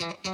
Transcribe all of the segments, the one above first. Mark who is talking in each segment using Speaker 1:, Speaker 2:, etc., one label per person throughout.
Speaker 1: me.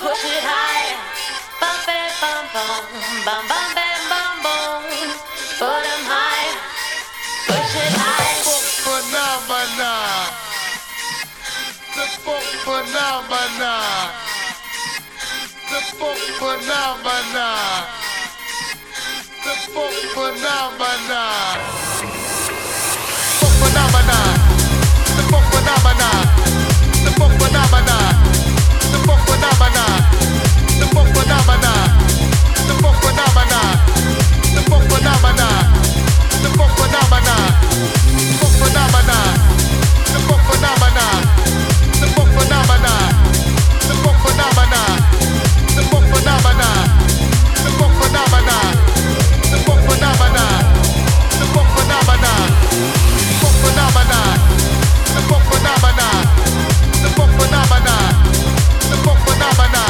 Speaker 2: push it high, Bump it, bum bum, bum bum bam bum bum. Put 'em high, Push it higher.
Speaker 3: Funk phenomena. The funk phenomena. The funk phenomena. The funk phenomena. phenomena, the phenomena, the phenomena.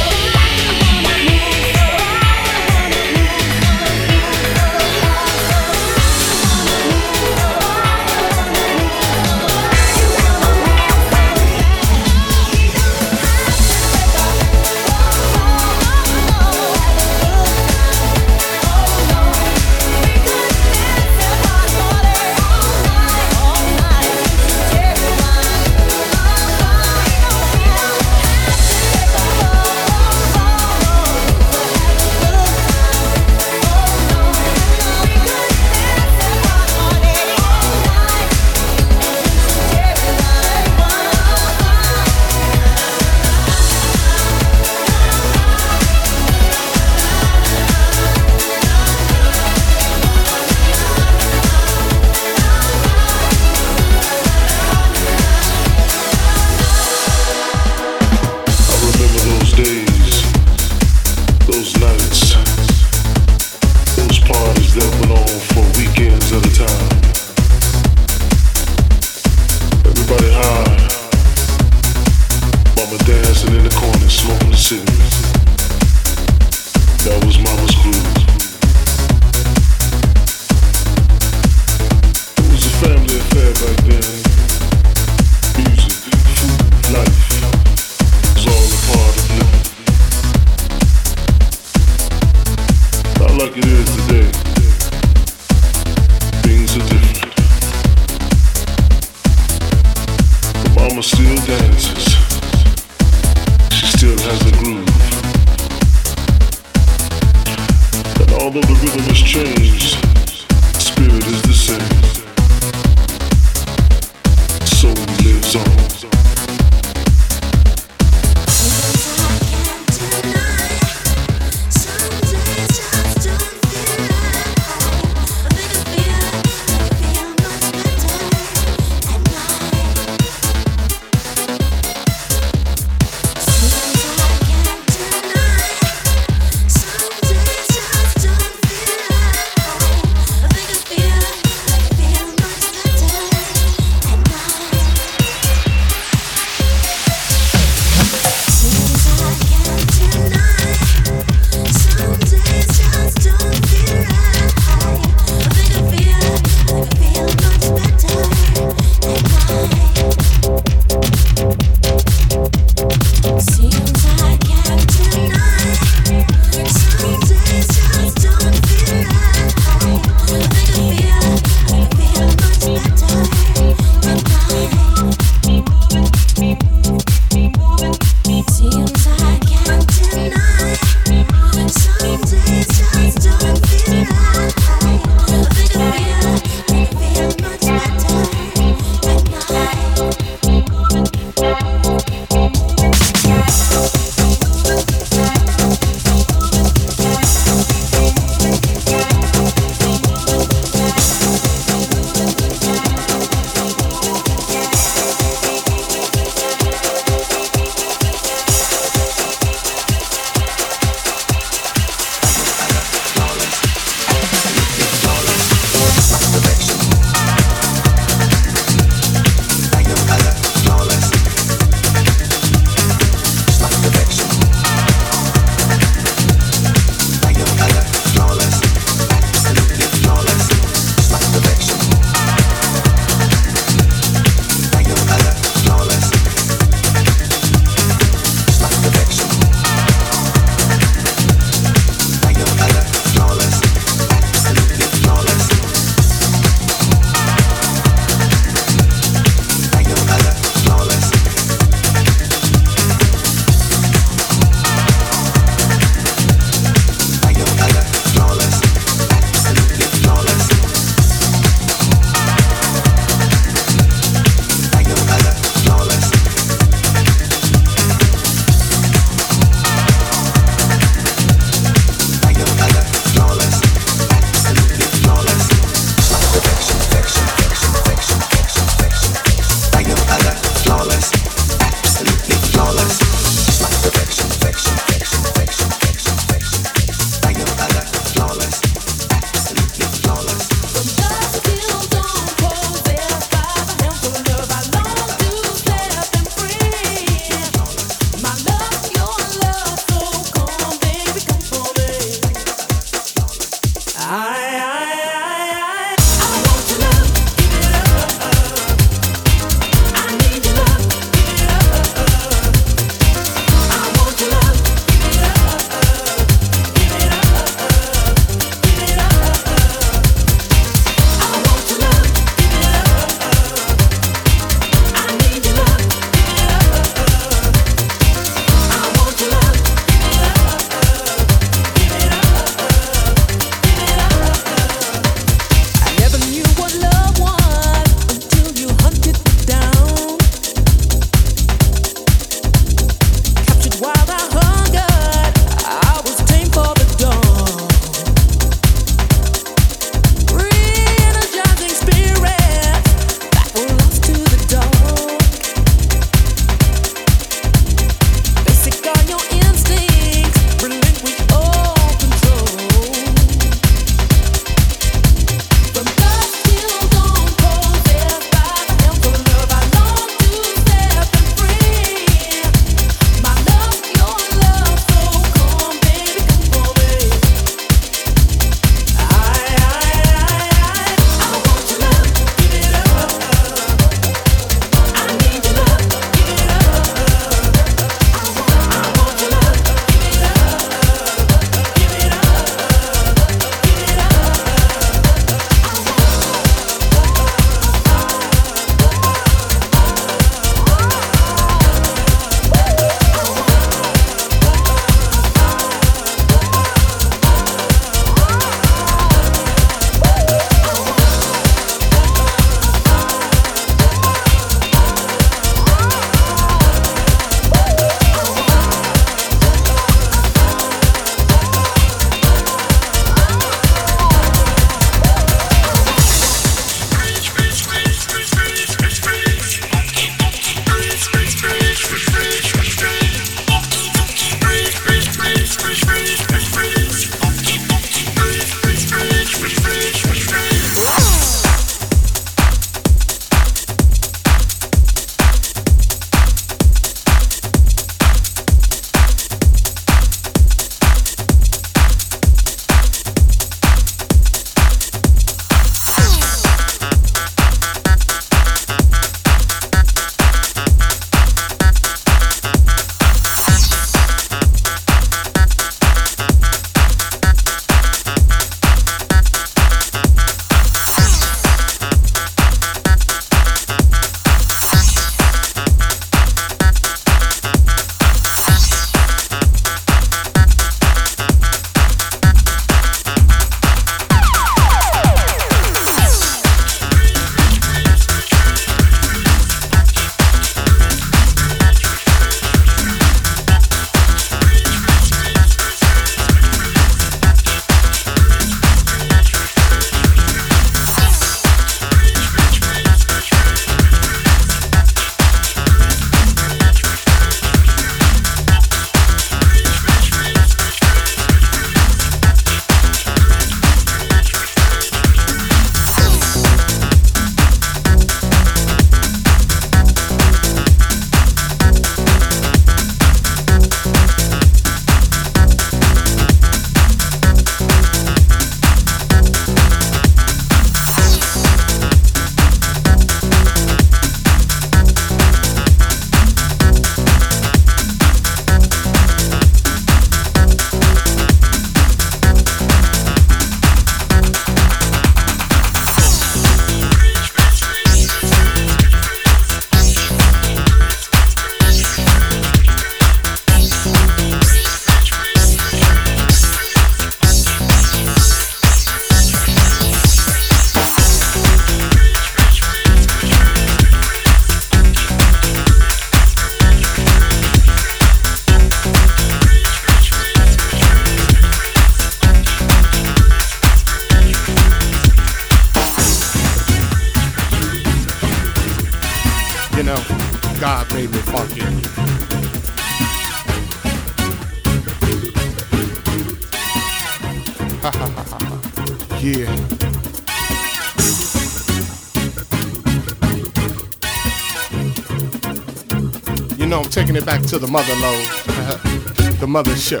Speaker 3: Back to the mother load, the mothership.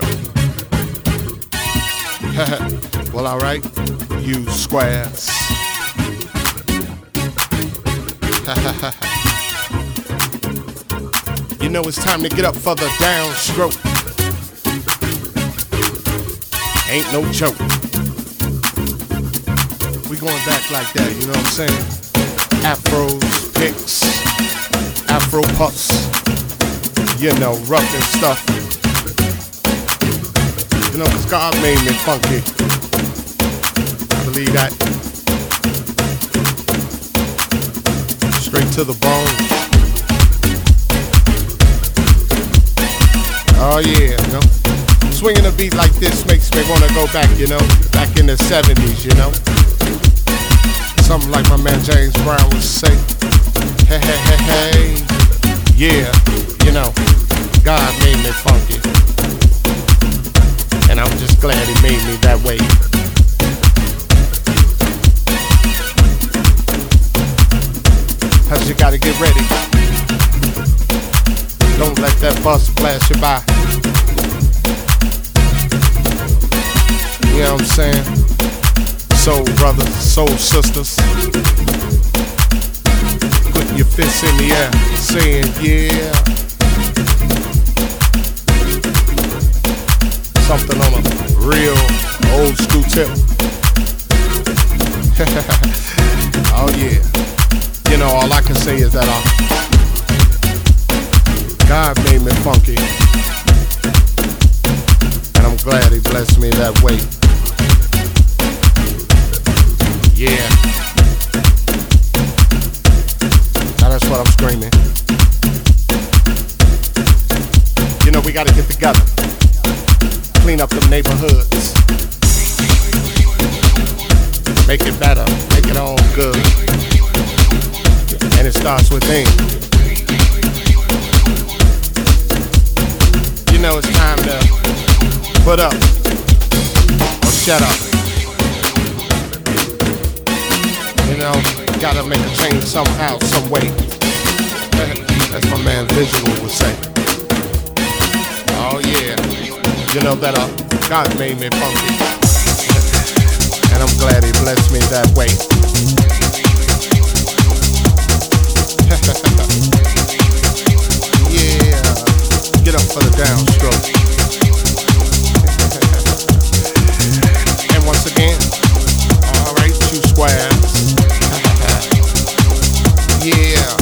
Speaker 3: well, alright, you squares. you know it's time to get up for the downstroke. Ain't no joke. We going back like that, you know what I'm saying? Afros, picks, afro puffs, you know, rough and stuff. You know, cause God made me funky. Believe that. Straight to the bone. Oh yeah, you know. Swinging a beat like this makes me wanna go back, you know, back in the 70s, you know. Something like my man James Brown would say. Hey, hey, hey, hey. Yeah, know, God made me funky. And I'm just glad he made me that way. Cause you gotta get ready. Don't let that bus blast you by. You know what I'm saying? Soul brothers, soul sisters. Putting your fists in the air, saying, yeah. Tip. oh yeah. You know, all I can say is that uh, God made me funky. And I'm glad he blessed me that way. Yeah. Now that's what I'm screaming. You know, we gotta get together. Clean up them neighborhoods. Make it better. Make it all good. And it starts within. You know, it's time to put up or shut up. You know, gotta make a change somehow, some way. That's my man Visual would say. Oh yeah, you know that uh, God made me funky, and I'm glad He blessed me that way. yeah, get up for the downstroke. and once again, all right, two squares. yeah.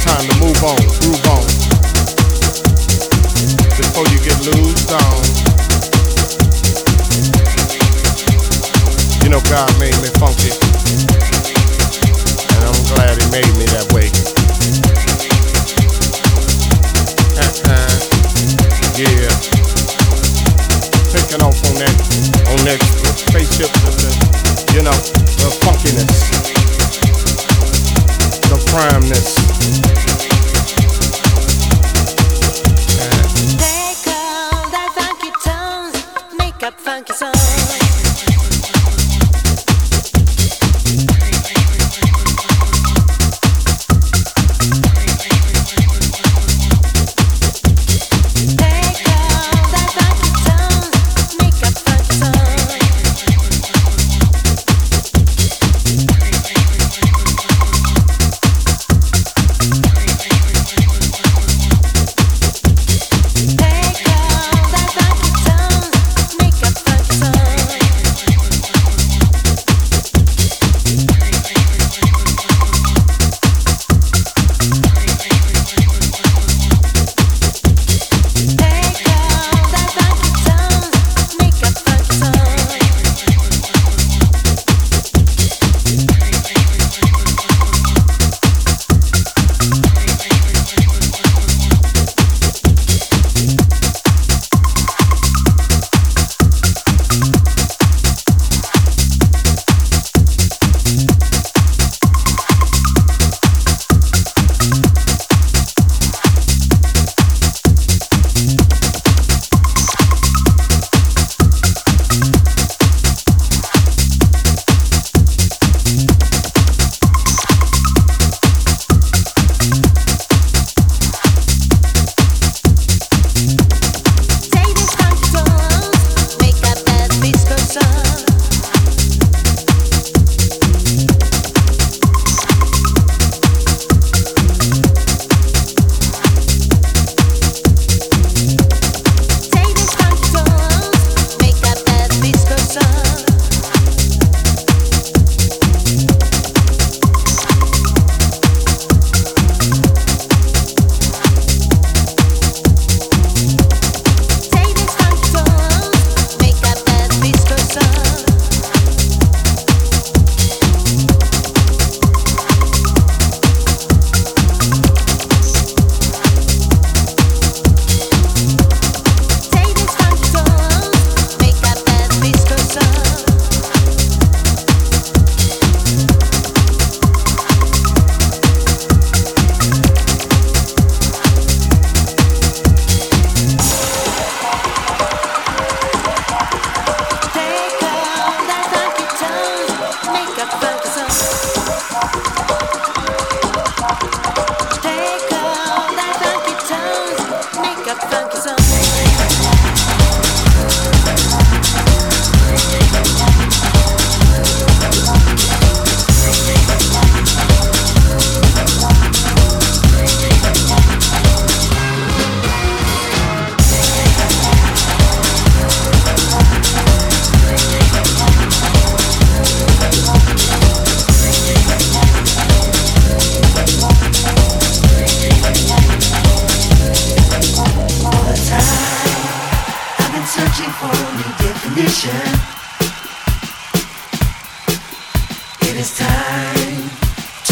Speaker 3: Time to move on,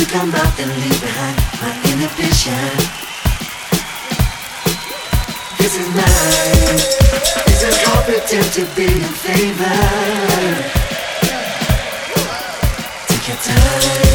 Speaker 4: to come back and leave behind my inhibition. This is mine. This is competent to be in favor. Take your time.